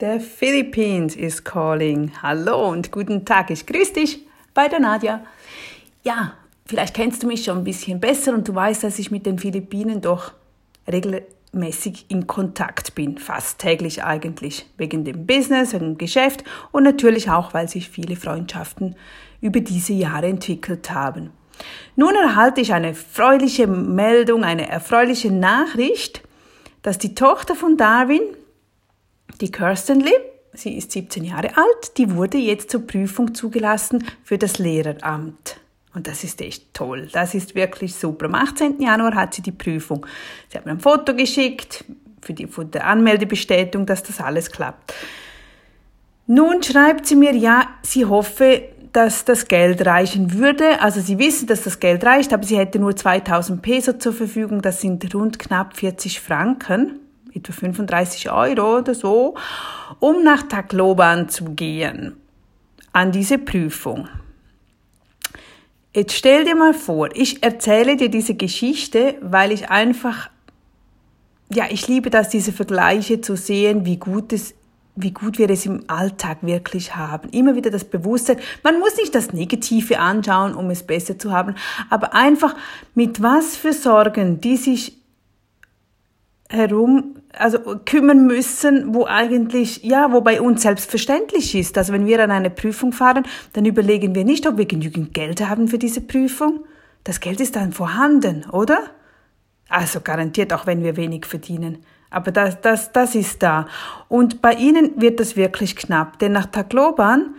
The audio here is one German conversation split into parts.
The Philippines is calling. Hallo und guten Tag. Ich grüße dich bei der Nadja. Ja, vielleicht kennst du mich schon ein bisschen besser und du weißt, dass ich mit den Philippinen doch regelmäßig in Kontakt bin. Fast täglich eigentlich. Wegen dem Business, wegen dem Geschäft und natürlich auch, weil sich viele Freundschaften über diese Jahre entwickelt haben. Nun erhalte ich eine freuliche Meldung, eine erfreuliche Nachricht, dass die Tochter von Darwin, die Kirsten Lee, sie ist 17 Jahre alt, die wurde jetzt zur Prüfung zugelassen für das Lehreramt. Und das ist echt toll. Das ist wirklich super. Am 18. Januar hat sie die Prüfung. Sie hat mir ein Foto geschickt für die, für die Anmeldebestätigung, dass das alles klappt. Nun schreibt sie mir, ja, sie hoffe, dass das Geld reichen würde. Also sie wissen, dass das Geld reicht, aber sie hätte nur 2000 Peso zur Verfügung. Das sind rund knapp 40 Franken etwa 35 Euro oder so, um nach Tacloban zu gehen, an diese Prüfung. Jetzt stell dir mal vor, ich erzähle dir diese Geschichte, weil ich einfach, ja, ich liebe das, diese Vergleiche zu sehen, wie gut es wie gut wir es im Alltag wirklich haben. Immer wieder das Bewusstsein. Man muss nicht das Negative anschauen, um es besser zu haben, aber einfach mit was für Sorgen, die sich herum, also kümmern müssen, wo eigentlich, ja, wo bei uns selbstverständlich ist. Also wenn wir an eine Prüfung fahren, dann überlegen wir nicht, ob wir genügend Geld haben für diese Prüfung. Das Geld ist dann vorhanden, oder? Also garantiert auch, wenn wir wenig verdienen. Aber das, das, das ist da. Und bei ihnen wird das wirklich knapp, denn nach Tagloban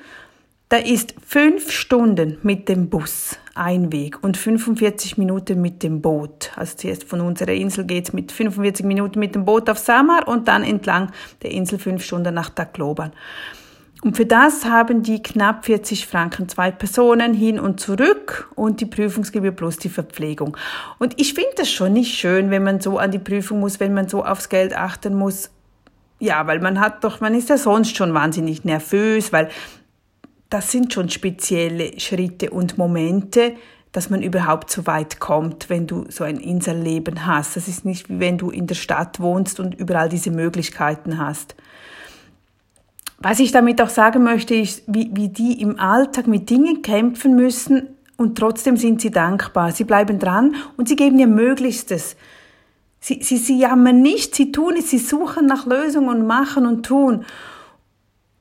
da ist fünf Stunden mit dem Bus ein Weg und 45 Minuten mit dem Boot. Also zuerst von unserer Insel geht's mit 45 Minuten mit dem Boot auf Samar und dann entlang der Insel fünf Stunden nach Tacloban. Und für das haben die knapp 40 Franken zwei Personen hin und zurück und die Prüfungsgebühr plus die Verpflegung. Und ich finde das schon nicht schön, wenn man so an die Prüfung muss, wenn man so aufs Geld achten muss. Ja, weil man hat doch, man ist ja sonst schon wahnsinnig nervös, weil das sind schon spezielle Schritte und Momente, dass man überhaupt so weit kommt, wenn du so ein Inselleben hast. Das ist nicht wie wenn du in der Stadt wohnst und überall diese Möglichkeiten hast. Was ich damit auch sagen möchte, ist, wie, wie die im Alltag mit Dingen kämpfen müssen und trotzdem sind sie dankbar. Sie bleiben dran und sie geben ihr Möglichstes. Sie, sie, sie jammern nicht, sie tun es, sie suchen nach Lösungen und machen und tun.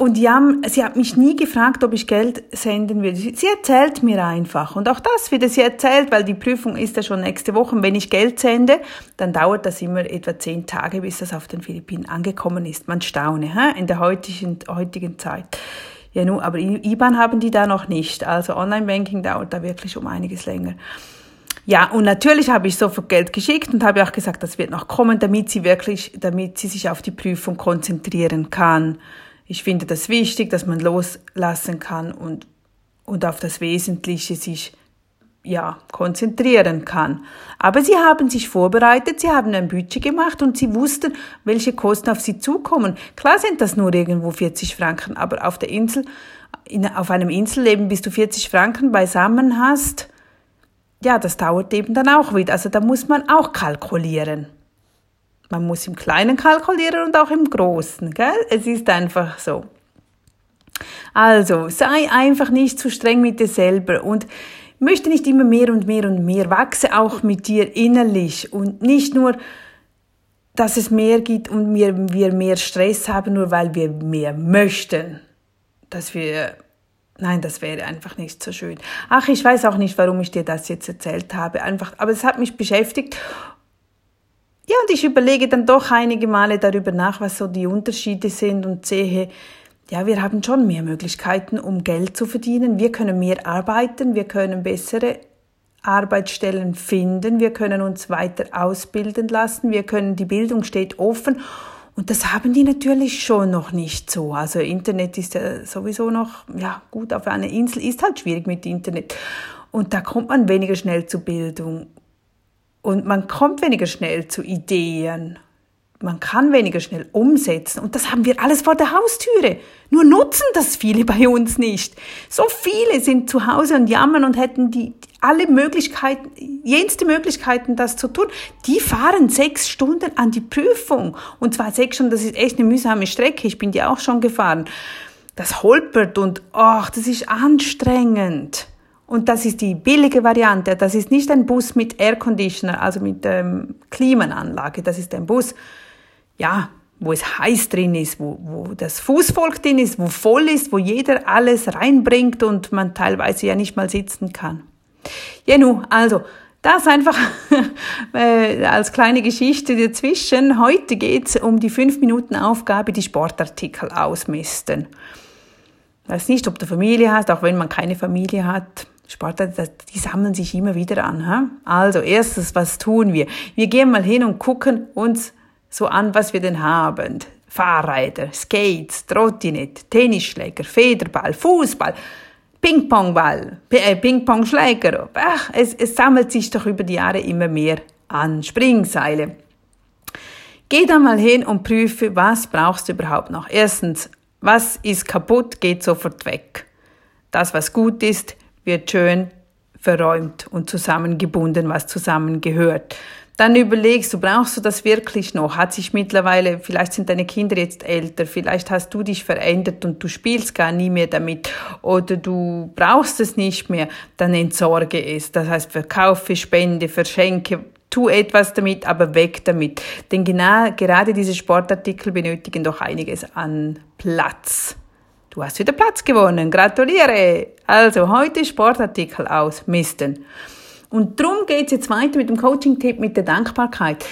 Und ja, sie hat mich nie gefragt, ob ich Geld senden würde. Sie erzählt mir einfach. Und auch das wieder, sie erzählt, weil die Prüfung ist ja schon nächste Woche. Und wenn ich Geld sende, dann dauert das immer etwa zehn Tage, bis das auf den Philippinen angekommen ist. Man staune, hä? in der heutigen, heutigen Zeit. Ja, nun, aber IBAN haben die da noch nicht. Also Online-Banking dauert da wirklich um einiges länger. Ja, und natürlich habe ich sofort Geld geschickt und habe auch gesagt, das wird noch kommen, damit sie wirklich, damit sie sich auf die Prüfung konzentrieren kann. Ich finde das wichtig, dass man loslassen kann und, und auf das Wesentliche sich ja, konzentrieren kann. Aber sie haben sich vorbereitet, sie haben ein Budget gemacht und sie wussten, welche Kosten auf sie zukommen. Klar sind das nur irgendwo 40 Franken, aber auf der Insel, in, auf einem Inselleben, bis du 40 Franken beisammen hast, ja, das dauert eben dann auch wieder. Also da muss man auch kalkulieren. Man muss im Kleinen kalkulieren und auch im Großen, gell? Es ist einfach so. Also, sei einfach nicht zu streng mit dir selber und möchte nicht immer mehr und mehr und mehr. Wachse auch mit dir innerlich und nicht nur, dass es mehr gibt und wir, wir mehr Stress haben, nur weil wir mehr möchten. Dass wir, nein, das wäre einfach nicht so schön. Ach, ich weiß auch nicht, warum ich dir das jetzt erzählt habe. Einfach, aber es hat mich beschäftigt ja, und ich überlege dann doch einige Male darüber nach, was so die Unterschiede sind und sehe, ja, wir haben schon mehr Möglichkeiten, um Geld zu verdienen. Wir können mehr arbeiten, wir können bessere Arbeitsstellen finden, wir können uns weiter ausbilden lassen, wir können, die Bildung steht offen. Und das haben die natürlich schon noch nicht so. Also Internet ist ja sowieso noch, ja gut, auf einer Insel ist halt schwierig mit Internet. Und da kommt man weniger schnell zur Bildung. Und man kommt weniger schnell zu Ideen, man kann weniger schnell umsetzen. Und das haben wir alles vor der Haustüre. Nur nutzen das viele bei uns nicht. So viele sind zu Hause und jammern und hätten die, alle Möglichkeiten, jenste Möglichkeiten, das zu tun. Die fahren sechs Stunden an die Prüfung. Und zwar sechs Stunden, das ist echt eine mühsame Strecke. Ich bin die auch schon gefahren. Das holpert und, ach, das ist anstrengend. Und das ist die billige Variante. Das ist nicht ein Bus mit Air Conditioner, also mit ähm, Klimaanlage. Das ist ein Bus, ja, wo es heiß drin ist, wo, wo das Fußvolk drin ist, wo voll ist, wo jeder alles reinbringt und man teilweise ja nicht mal sitzen kann. Ja, nu, also, das einfach äh, als kleine Geschichte dazwischen. Heute geht's um die 5-Minuten-Aufgabe, die Sportartikel ausmisten. Ich weiß nicht, ob du Familie hast, auch wenn man keine Familie hat. Sportartikel, die sammeln sich immer wieder an. Ha? Also, erstens, was tun wir? Wir gehen mal hin und gucken uns so an, was wir denn haben. Fahrräder, Skates, Trottinett, Tennisschläger, Federball, Fußball, Ping-Pong-Ball, äh, Ping-Pong-Schläger. Ach, es, es sammelt sich doch über die Jahre immer mehr an. Springseile. Geh da mal hin und prüfe, was brauchst du überhaupt noch. Erstens, was ist kaputt, geht sofort weg. Das, was gut ist, wird schön verräumt und zusammengebunden, was zusammengehört. Dann überlegst du, brauchst du das wirklich noch? Hat sich mittlerweile, vielleicht sind deine Kinder jetzt älter, vielleicht hast du dich verändert und du spielst gar nie mehr damit oder du brauchst es nicht mehr, dann entsorge es. Das heißt, verkaufe, spende, verschenke, tu etwas damit, aber weg damit. Denn genau, gerade diese Sportartikel benötigen doch einiges an Platz. Du hast wieder Platz gewonnen. Gratuliere! Also heute Sportartikel ausmisten. Und darum geht's jetzt weiter mit dem Coaching-Tipp mit der Dankbarkeit.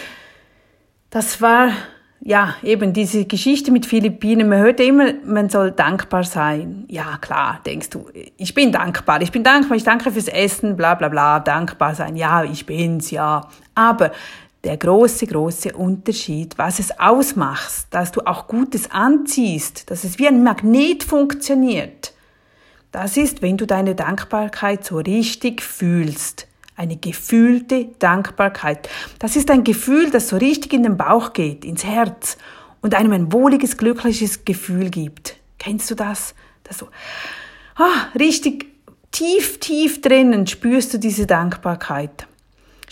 Das war ja, eben diese Geschichte mit Philippinen, man hört immer, man soll dankbar sein. Ja, klar, denkst du, ich bin dankbar, ich bin dankbar, ich danke fürs Essen, bla bla bla, dankbar sein, ja, ich bin's, ja. Aber der große, große Unterschied, was es ausmacht, dass du auch Gutes anziehst, dass es wie ein Magnet funktioniert, das ist, wenn du deine Dankbarkeit so richtig fühlst eine gefühlte Dankbarkeit. Das ist ein Gefühl, das so richtig in den Bauch geht, ins Herz und einem ein wohliges, glückliches Gefühl gibt. Kennst du das? Das so, ah, richtig tief, tief drinnen spürst du diese Dankbarkeit.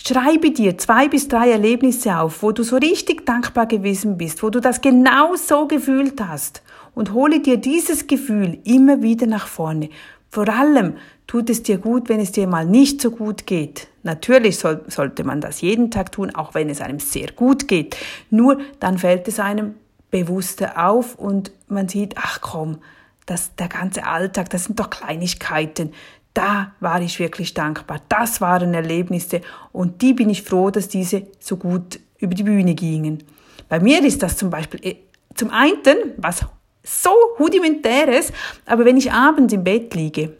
Schreibe dir zwei bis drei Erlebnisse auf, wo du so richtig dankbar gewesen bist, wo du das genau so gefühlt hast und hole dir dieses Gefühl immer wieder nach vorne. Vor allem tut es dir gut, wenn es dir mal nicht so gut geht. Natürlich soll, sollte man das jeden Tag tun, auch wenn es einem sehr gut geht. Nur dann fällt es einem bewusster auf und man sieht, ach komm, das, der ganze Alltag, das sind doch Kleinigkeiten. Da war ich wirklich dankbar. Das waren Erlebnisse und die bin ich froh, dass diese so gut über die Bühne gingen. Bei mir ist das zum Beispiel äh, zum einen was so rudimentäres, aber wenn ich abends im Bett liege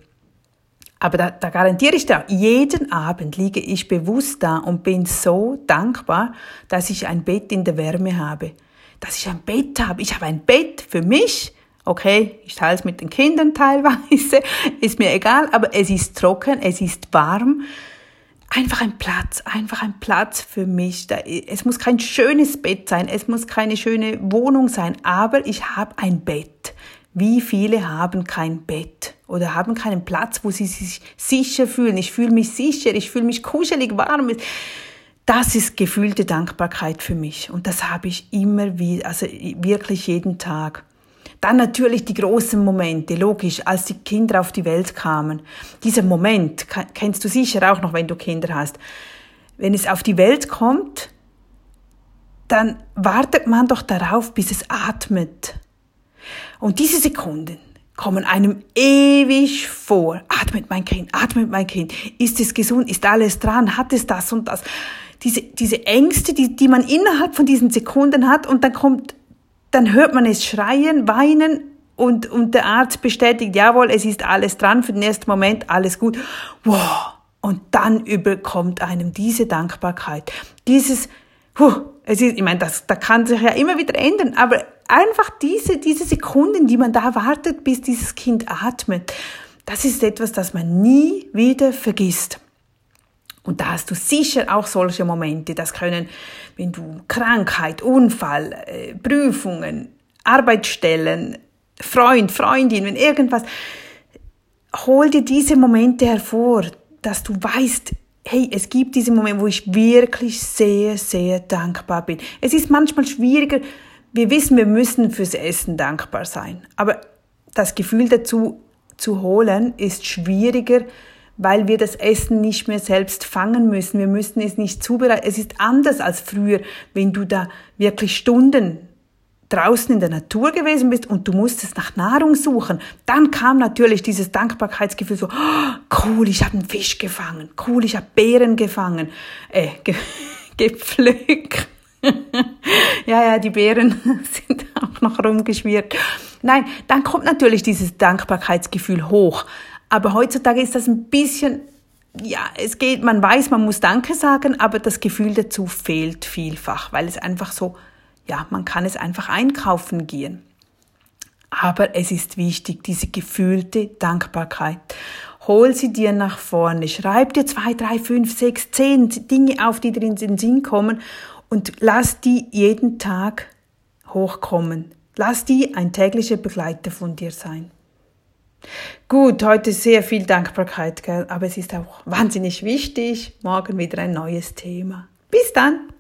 aber da, da garantiere ich dir, jeden Abend liege ich bewusst da und bin so dankbar, dass ich ein Bett in der Wärme habe. Dass ich ein Bett habe. Ich habe ein Bett für mich. Okay, ich teile es mit den Kindern teilweise. Ist mir egal, aber es ist trocken, es ist warm. Einfach ein Platz, einfach ein Platz für mich. Es muss kein schönes Bett sein, es muss keine schöne Wohnung sein, aber ich habe ein Bett. Wie viele haben kein Bett oder haben keinen Platz, wo sie sich sicher fühlen? Ich fühle mich sicher, ich fühle mich kuschelig, warm. Das ist gefühlte Dankbarkeit für mich und das habe ich immer wieder, also wirklich jeden Tag. Dann natürlich die großen Momente, logisch, als die Kinder auf die Welt kamen. Dieser Moment kennst du sicher auch noch, wenn du Kinder hast. Wenn es auf die Welt kommt, dann wartet man doch darauf, bis es atmet. Und diese Sekunden kommen einem ewig vor. Atmet mein Kind, atmet mein Kind. Ist es gesund? Ist alles dran? Hat es das und das? Diese, diese Ängste, die, die man innerhalb von diesen Sekunden hat und dann kommt, dann hört man es schreien, weinen und, und der Arzt bestätigt, jawohl, es ist alles dran für den ersten Moment, alles gut. Wow. Und dann überkommt einem diese Dankbarkeit, dieses, huh, es ist, ich meine, das, da kann sich ja immer wieder ändern, aber einfach diese, diese Sekunden, die man da wartet, bis dieses Kind atmet, das ist etwas, das man nie wieder vergisst. Und da hast du sicher auch solche Momente. Das können, wenn du Krankheit, Unfall, äh, Prüfungen, Arbeitsstellen, Freund, Freundin, wenn irgendwas, hol dir diese Momente hervor, dass du weißt, hey, es gibt diese Momente, wo ich wirklich sehr, sehr dankbar bin. Es ist manchmal schwieriger. Wir wissen, wir müssen fürs Essen dankbar sein. Aber das Gefühl dazu zu holen ist schwieriger, weil wir das Essen nicht mehr selbst fangen müssen. Wir müssen es nicht zubereiten. Es ist anders als früher, wenn du da wirklich Stunden draußen in der Natur gewesen bist und du musstest nach Nahrung suchen, dann kam natürlich dieses Dankbarkeitsgefühl so, oh, cool, ich habe einen Fisch gefangen, cool, ich habe Beeren gefangen, äh, ge gepflückt. ja, ja, die Beeren sind auch noch rumgeschwirrt. Nein, dann kommt natürlich dieses Dankbarkeitsgefühl hoch. Aber heutzutage ist das ein bisschen, ja, es geht, man weiß, man muss Danke sagen, aber das Gefühl dazu fehlt vielfach, weil es einfach so ja, man kann es einfach einkaufen gehen. Aber es ist wichtig, diese gefühlte Dankbarkeit. Hol sie dir nach vorne. Schreib dir zwei, drei, fünf, sechs, zehn Dinge auf, die dir in den Sinn kommen und lass die jeden Tag hochkommen. Lass die ein täglicher Begleiter von dir sein. Gut, heute sehr viel Dankbarkeit, gell? aber es ist auch wahnsinnig wichtig. Morgen wieder ein neues Thema. Bis dann!